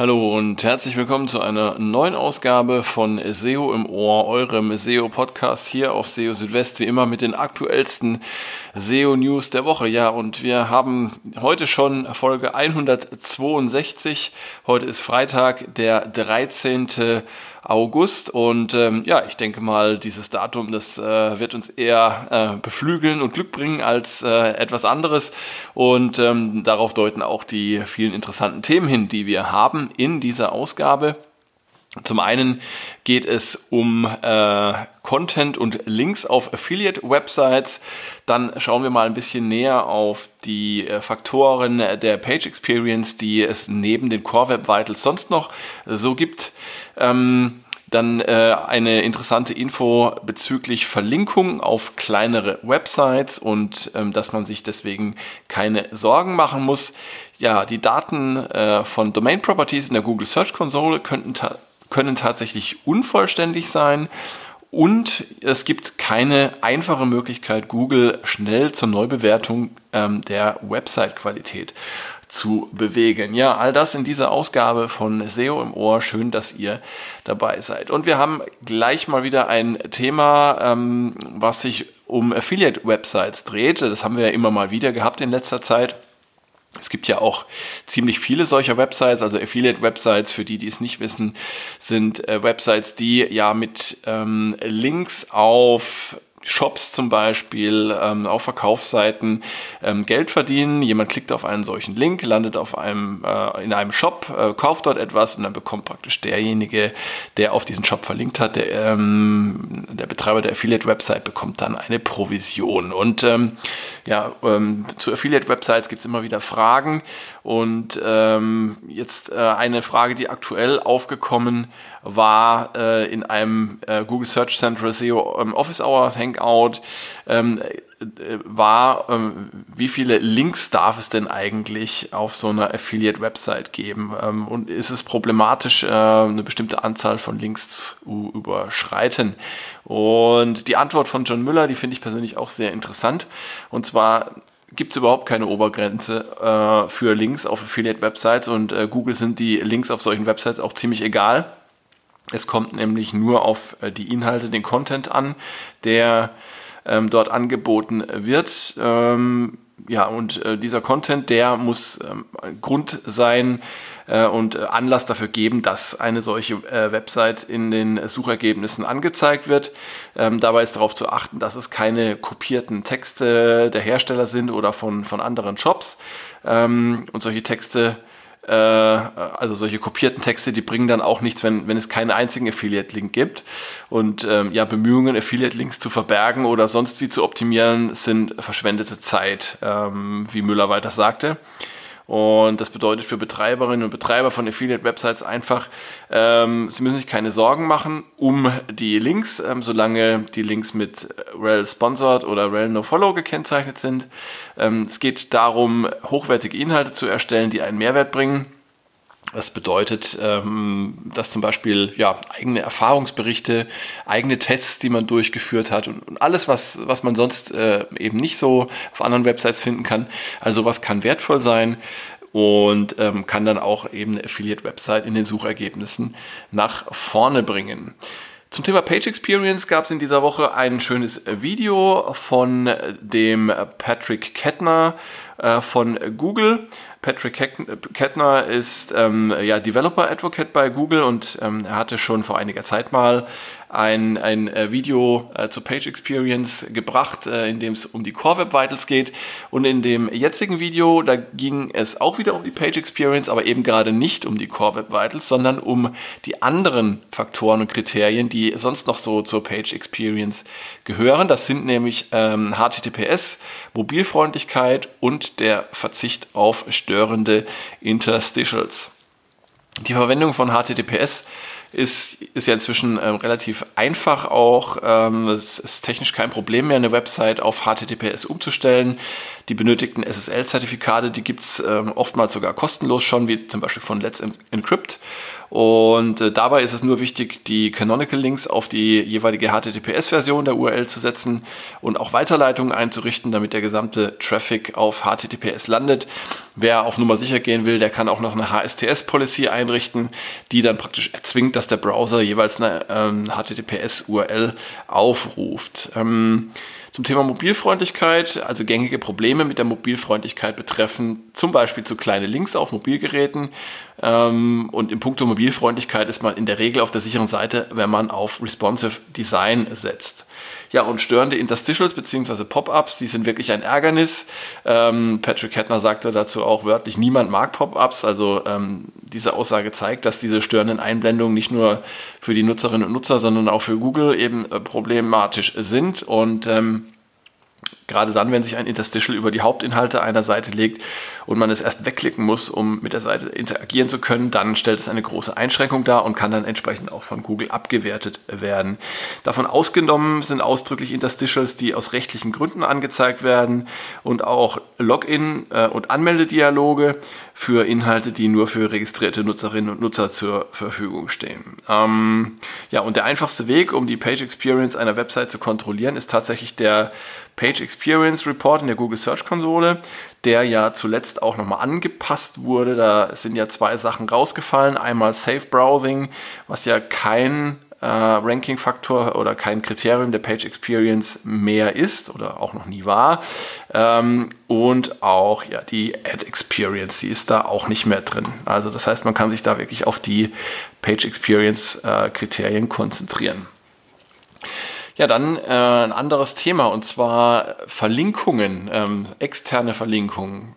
Hallo und herzlich willkommen zu einer neuen Ausgabe von SEO im Ohr, eurem SEO-Podcast hier auf SEO Südwest, wie immer mit den aktuellsten SEO-News der Woche. Ja, und wir haben heute schon Folge 162. Heute ist Freitag, der 13. August. Und ähm, ja, ich denke mal, dieses Datum, das äh, wird uns eher äh, beflügeln und Glück bringen als äh, etwas anderes. Und ähm, darauf deuten auch die vielen interessanten Themen hin, die wir haben in dieser Ausgabe. Zum einen geht es um äh, Content und Links auf Affiliate-Websites. Dann schauen wir mal ein bisschen näher auf die äh, Faktoren der Page Experience, die es neben den Core Web Vitals sonst noch so gibt. Ähm, dann äh, eine interessante Info bezüglich Verlinkung auf kleinere Websites und ähm, dass man sich deswegen keine Sorgen machen muss. Ja, die Daten äh, von Domain Properties in der Google Search Console könnten ta können tatsächlich unvollständig sein und es gibt keine einfache Möglichkeit, Google schnell zur Neubewertung ähm, der Website-Qualität zu bewegen. Ja, all das in dieser Ausgabe von SEO im Ohr. Schön, dass ihr dabei seid. Und wir haben gleich mal wieder ein Thema, ähm, was sich um Affiliate-Websites dreht. Das haben wir ja immer mal wieder gehabt in letzter Zeit. Es gibt ja auch ziemlich viele solcher Websites, also Affiliate-Websites, für die, die es nicht wissen, sind äh, Websites, die ja mit ähm, Links auf Shops zum Beispiel ähm, auf Verkaufsseiten ähm, Geld verdienen. Jemand klickt auf einen solchen Link, landet auf einem äh, in einem Shop, äh, kauft dort etwas und dann bekommt praktisch derjenige, der auf diesen Shop verlinkt hat, der, ähm, der Betreiber der Affiliate-Website bekommt dann eine Provision. Und ähm, ja, ähm, zu Affiliate-Websites gibt es immer wieder Fragen und ähm, jetzt äh, eine Frage, die aktuell aufgekommen war äh, in einem äh, Google Search Central SEO Office Hour Hangout, ähm, äh, war, ähm, wie viele Links darf es denn eigentlich auf so einer Affiliate-Website geben? Ähm, und ist es problematisch, äh, eine bestimmte Anzahl von Links zu überschreiten? Und die Antwort von John Müller, die finde ich persönlich auch sehr interessant. Und zwar gibt es überhaupt keine Obergrenze äh, für Links auf Affiliate-Websites und äh, Google sind die Links auf solchen Websites auch ziemlich egal. Es kommt nämlich nur auf äh, die Inhalte, den Content an, der ähm, dort angeboten wird. Ähm, ja, und äh, dieser Content, der muss ähm, Grund sein äh, und äh, Anlass dafür geben, dass eine solche äh, Website in den Suchergebnissen angezeigt wird. Ähm, dabei ist darauf zu achten, dass es keine kopierten Texte der Hersteller sind oder von, von anderen Shops. Ähm, und solche Texte äh, also solche kopierten Texte, die bringen dann auch nichts, wenn, wenn es keinen einzigen Affiliate-Link gibt. Und ähm, ja, Bemühungen, Affiliate-Links zu verbergen oder sonst wie zu optimieren, sind verschwendete Zeit, ähm, wie Müller weiter sagte. Und das bedeutet für Betreiberinnen und Betreiber von Affiliate-Websites einfach, ähm, sie müssen sich keine Sorgen machen um die Links, ähm, solange die Links mit rel Sponsored oder rel No-Follow gekennzeichnet sind. Ähm, es geht darum, hochwertige Inhalte zu erstellen, die einen Mehrwert bringen das bedeutet, ähm, dass zum Beispiel ja, eigene Erfahrungsberichte, eigene Tests, die man durchgeführt hat und, alles, was, was man sonst äh, eben nicht so auf anderen Websites finden kann. Also was kann wertvoll sein und ähm, kann dann auch eben eine Affiliate-Website in den Suchergebnissen nach vorne bringen. Zum Thema Page Experience gab es in dieser Woche ein schönes Video von dem Patrick Kettner äh, von Google. Patrick Kettner ist ähm, ja, Developer Advocate bei Google und ähm, er hatte schon vor einiger Zeit mal ein, ein äh, Video äh, zur Page Experience gebracht, äh, in dem es um die Core Web Vitals geht. Und in dem jetzigen Video, da ging es auch wieder um die Page Experience, aber eben gerade nicht um die Core Web Vitals, sondern um die anderen Faktoren und Kriterien, die sonst noch so zur Page Experience gehören. Das sind nämlich ähm, HTTPS, Mobilfreundlichkeit und der Verzicht auf störende Interstitials. Die Verwendung von HTTPS ist, ist ja inzwischen ähm, relativ einfach auch. Ähm, es ist technisch kein Problem mehr, eine Website auf HTTPS umzustellen. Die benötigten SSL-Zertifikate, die gibt es ähm, oftmals sogar kostenlos schon, wie zum Beispiel von Let's Encrypt. Und äh, dabei ist es nur wichtig, die Canonical Links auf die jeweilige HTTPS-Version der URL zu setzen und auch Weiterleitungen einzurichten, damit der gesamte Traffic auf HTTPS landet. Wer auf Nummer sicher gehen will, der kann auch noch eine HSTS-Policy einrichten, die dann praktisch erzwingt, dass der Browser jeweils eine ähm, HTTPS-URL aufruft. Ähm, zum Thema Mobilfreundlichkeit, also gängige Probleme mit der Mobilfreundlichkeit betreffen zum Beispiel zu kleine Links auf Mobilgeräten. Ähm, und im Punkto Mobilfreundlichkeit ist man in der Regel auf der sicheren Seite, wenn man auf Responsive Design setzt. Ja, und störende Interstitials bzw. Pop-ups, die sind wirklich ein Ärgernis. Ähm, Patrick Kettner sagte dazu auch wörtlich, niemand mag Pop-ups. Also ähm, diese Aussage zeigt, dass diese störenden Einblendungen nicht nur für die Nutzerinnen und Nutzer, sondern auch für Google eben äh, problematisch sind. Und ähm, Gerade dann, wenn sich ein Interstitial über die Hauptinhalte einer Seite legt und man es erst wegklicken muss, um mit der Seite interagieren zu können, dann stellt es eine große Einschränkung dar und kann dann entsprechend auch von Google abgewertet werden. Davon ausgenommen sind ausdrücklich Interstitials, die aus rechtlichen Gründen angezeigt werden und auch Login- äh, und Anmeldedialoge für Inhalte, die nur für registrierte Nutzerinnen und Nutzer zur Verfügung stehen. Ähm, ja, und der einfachste Weg, um die Page Experience einer Website zu kontrollieren, ist tatsächlich der Page Experience Report in der Google Search Konsole, der ja zuletzt auch nochmal angepasst wurde. Da sind ja zwei Sachen rausgefallen. Einmal Safe Browsing, was ja kein äh, Ranking-Faktor oder kein Kriterium der Page Experience mehr ist oder auch noch nie war. Ähm, und auch ja, die Ad Experience, die ist da auch nicht mehr drin. Also das heißt, man kann sich da wirklich auf die Page Experience äh, konzentrieren. Ja, dann äh, ein anderes Thema und zwar Verlinkungen, ähm, externe Verlinkungen.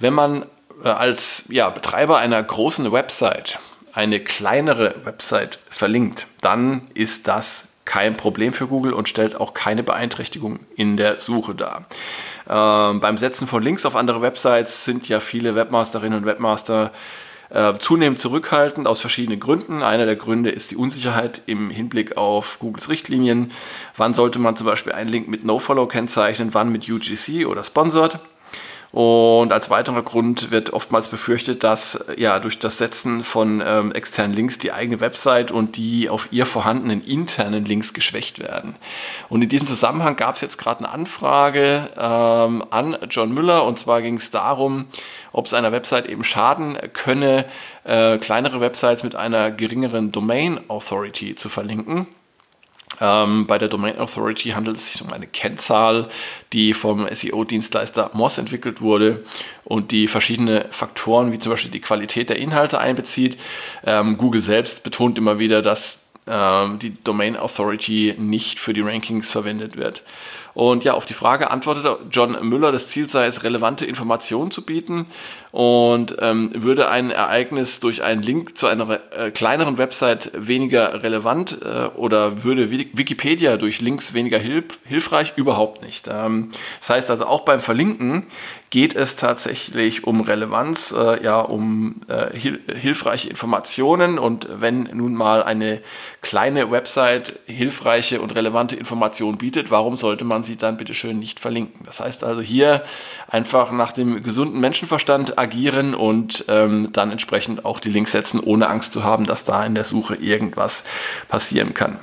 Wenn man äh, als ja, Betreiber einer großen Website eine kleinere Website verlinkt, dann ist das kein Problem für Google und stellt auch keine Beeinträchtigung in der Suche dar. Ähm, beim Setzen von Links auf andere Websites sind ja viele Webmasterinnen und Webmaster äh, zunehmend zurückhaltend aus verschiedenen Gründen. Einer der Gründe ist die Unsicherheit im Hinblick auf Googles Richtlinien. Wann sollte man zum Beispiel einen Link mit NoFollow kennzeichnen, wann mit UGC oder Sponsored? Und als weiterer Grund wird oftmals befürchtet, dass ja durch das Setzen von ähm, externen Links die eigene Website und die auf ihr vorhandenen internen Links geschwächt werden. Und in diesem Zusammenhang gab es jetzt gerade eine Anfrage ähm, an John Müller und zwar ging es darum, ob es einer Website eben schaden könne, äh, kleinere Websites mit einer geringeren Domain Authority zu verlinken. Ähm, bei der Domain Authority handelt es sich um eine Kennzahl, die vom SEO-Dienstleister Moz entwickelt wurde und die verschiedene Faktoren wie zum Beispiel die Qualität der Inhalte einbezieht. Ähm, Google selbst betont immer wieder, dass ähm, die Domain Authority nicht für die Rankings verwendet wird. Und ja, auf die Frage antwortete John Müller, das Ziel sei es, relevante Informationen zu bieten und ähm, würde ein Ereignis durch einen Link zu einer äh, kleineren Website weniger relevant äh, oder würde Wikipedia durch Links weniger hilf hilfreich? Überhaupt nicht. Ähm, das heißt also auch beim Verlinken geht es tatsächlich um Relevanz, äh, ja, um äh, hil hilfreiche Informationen. Und wenn nun mal eine kleine Website hilfreiche und relevante Informationen bietet, warum sollte man sie dann bitte schön nicht verlinken? Das heißt also hier einfach nach dem gesunden Menschenverstand agieren und ähm, dann entsprechend auch die Links setzen, ohne Angst zu haben, dass da in der Suche irgendwas passieren kann.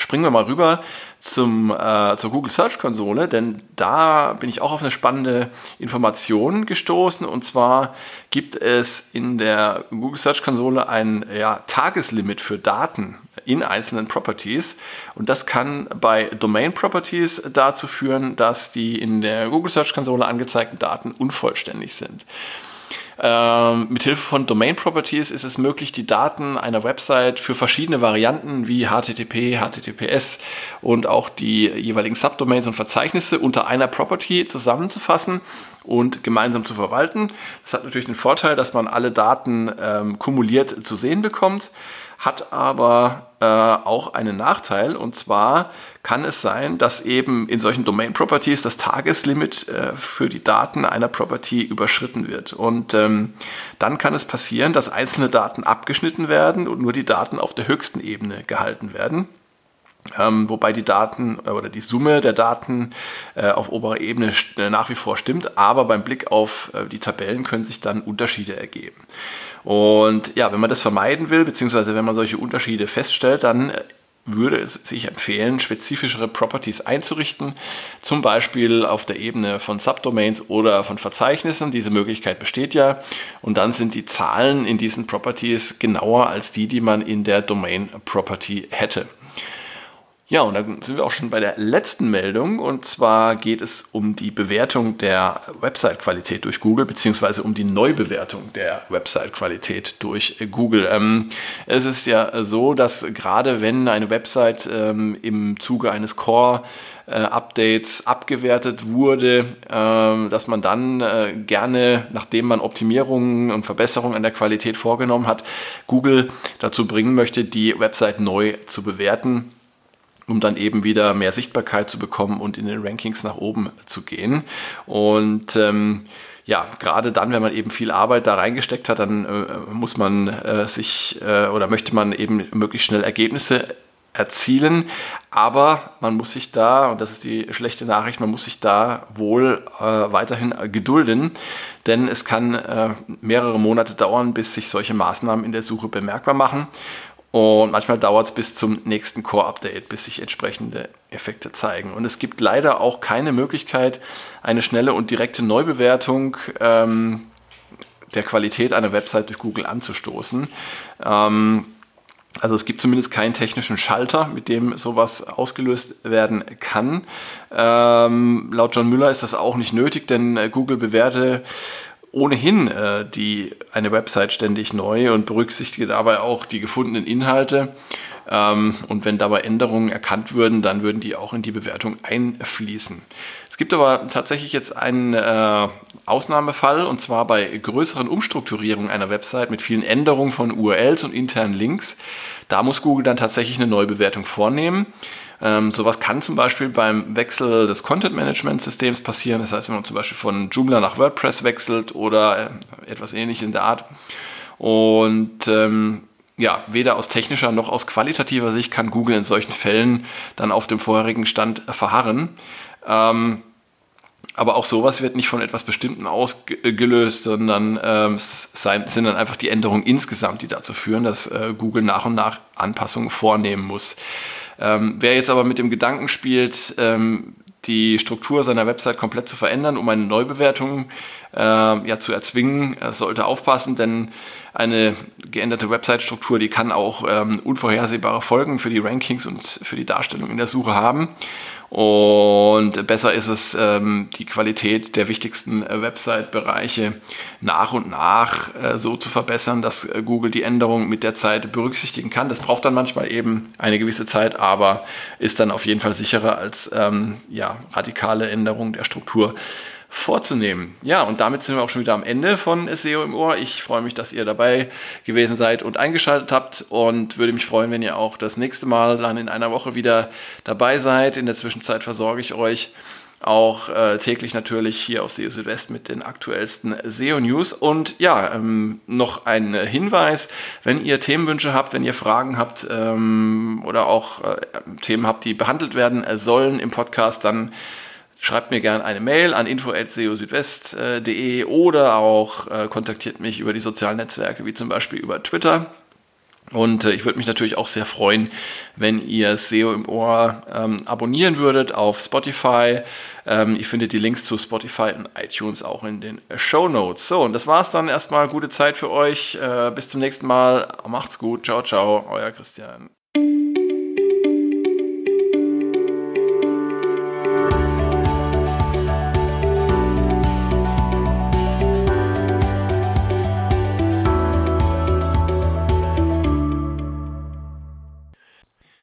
Springen wir mal rüber zum, äh, zur Google Search Konsole, denn da bin ich auch auf eine spannende Information gestoßen. Und zwar gibt es in der Google Search Konsole ein ja, Tageslimit für Daten in einzelnen Properties. Und das kann bei Domain Properties dazu führen, dass die in der Google Search Konsole angezeigten Daten unvollständig sind. Ähm, mithilfe von Domain Properties ist es möglich, die Daten einer Website für verschiedene Varianten wie HTTP, HTTPS und auch die jeweiligen Subdomains und Verzeichnisse unter einer Property zusammenzufassen und gemeinsam zu verwalten. Das hat natürlich den Vorteil, dass man alle Daten ähm, kumuliert zu sehen bekommt hat aber äh, auch einen Nachteil und zwar kann es sein, dass eben in solchen Domain Properties das Tageslimit äh, für die Daten einer Property überschritten wird. Und ähm, dann kann es passieren, dass einzelne Daten abgeschnitten werden und nur die Daten auf der höchsten Ebene gehalten werden. Ähm, wobei die Daten äh, oder die Summe der Daten äh, auf oberer Ebene äh, nach wie vor stimmt, aber beim Blick auf äh, die Tabellen können sich dann Unterschiede ergeben. Und ja, wenn man das vermeiden will, beziehungsweise wenn man solche Unterschiede feststellt, dann äh, würde es sich empfehlen, spezifischere Properties einzurichten, zum Beispiel auf der Ebene von Subdomains oder von Verzeichnissen. Diese Möglichkeit besteht ja. Und dann sind die Zahlen in diesen Properties genauer als die, die man in der Domain Property hätte. Ja, und dann sind wir auch schon bei der letzten Meldung. Und zwar geht es um die Bewertung der Website-Qualität durch Google, beziehungsweise um die Neubewertung der Website-Qualität durch Google. Ähm, es ist ja so, dass gerade wenn eine Website ähm, im Zuge eines Core Updates abgewertet wurde, ähm, dass man dann äh, gerne, nachdem man Optimierungen und Verbesserungen an der Qualität vorgenommen hat, Google dazu bringen möchte, die Website neu zu bewerten um dann eben wieder mehr Sichtbarkeit zu bekommen und in den Rankings nach oben zu gehen. Und ähm, ja, gerade dann, wenn man eben viel Arbeit da reingesteckt hat, dann äh, muss man äh, sich äh, oder möchte man eben möglichst schnell Ergebnisse erzielen. Aber man muss sich da, und das ist die schlechte Nachricht, man muss sich da wohl äh, weiterhin gedulden, denn es kann äh, mehrere Monate dauern, bis sich solche Maßnahmen in der Suche bemerkbar machen. Und manchmal dauert es bis zum nächsten Core-Update, bis sich entsprechende Effekte zeigen. Und es gibt leider auch keine Möglichkeit, eine schnelle und direkte Neubewertung ähm, der Qualität einer Website durch Google anzustoßen. Ähm, also es gibt zumindest keinen technischen Schalter, mit dem sowas ausgelöst werden kann. Ähm, laut John Müller ist das auch nicht nötig, denn äh, Google bewerte ohnehin äh, die, eine Website ständig neu und berücksichtige dabei auch die gefundenen Inhalte. Ähm, und wenn dabei Änderungen erkannt würden, dann würden die auch in die Bewertung einfließen. Es gibt aber tatsächlich jetzt einen äh, Ausnahmefall und zwar bei größeren Umstrukturierungen einer Website mit vielen Änderungen von URLs und internen Links. Da muss Google dann tatsächlich eine Neubewertung vornehmen. Ähm, sowas kann zum Beispiel beim Wechsel des Content Management Systems passieren. Das heißt, wenn man zum Beispiel von Joomla nach WordPress wechselt oder äh, etwas ähnliches in der Art. Und ähm, ja, weder aus technischer noch aus qualitativer Sicht kann Google in solchen Fällen dann auf dem vorherigen Stand verharren. Ähm, aber auch sowas wird nicht von etwas Bestimmten ausgelöst, sondern ähm, sind dann einfach die Änderungen insgesamt, die dazu führen, dass äh, Google nach und nach Anpassungen vornehmen muss. Ähm, wer jetzt aber mit dem Gedanken spielt, ähm, die Struktur seiner Website komplett zu verändern, um eine Neubewertung äh, ja, zu erzwingen, äh, sollte aufpassen, denn eine geänderte Website-Struktur, die kann auch ähm, unvorhersehbare Folgen für die Rankings und für die Darstellung in der Suche haben. Und besser ist es, ähm, die Qualität der wichtigsten äh, Website-Bereiche nach und nach äh, so zu verbessern, dass äh, Google die Änderungen mit der Zeit berücksichtigen kann. Das braucht dann manchmal eben eine gewisse Zeit, aber ist dann auf jeden Fall sicherer als ähm, ja, radikale Änderungen der Struktur vorzunehmen. Ja, und damit sind wir auch schon wieder am Ende von SEO im Ohr. Ich freue mich, dass ihr dabei gewesen seid und eingeschaltet habt und würde mich freuen, wenn ihr auch das nächste Mal dann in einer Woche wieder dabei seid. In der Zwischenzeit versorge ich euch auch äh, täglich natürlich hier auf SEO Südwest mit den aktuellsten SEO-News. Und ja, ähm, noch ein Hinweis, wenn ihr Themenwünsche habt, wenn ihr Fragen habt ähm, oder auch äh, Themen habt, die behandelt werden sollen im Podcast, dann Schreibt mir gerne eine Mail an info.seosüdwest.de oder auch äh, kontaktiert mich über die sozialen Netzwerke, wie zum Beispiel über Twitter. Und äh, ich würde mich natürlich auch sehr freuen, wenn ihr SEO im Ohr ähm, abonnieren würdet auf Spotify. Ähm, ihr findet die Links zu Spotify und iTunes auch in den Show Notes. So, und das war's dann erstmal. Gute Zeit für euch. Äh, bis zum nächsten Mal. Macht's gut. Ciao, ciao. Euer Christian.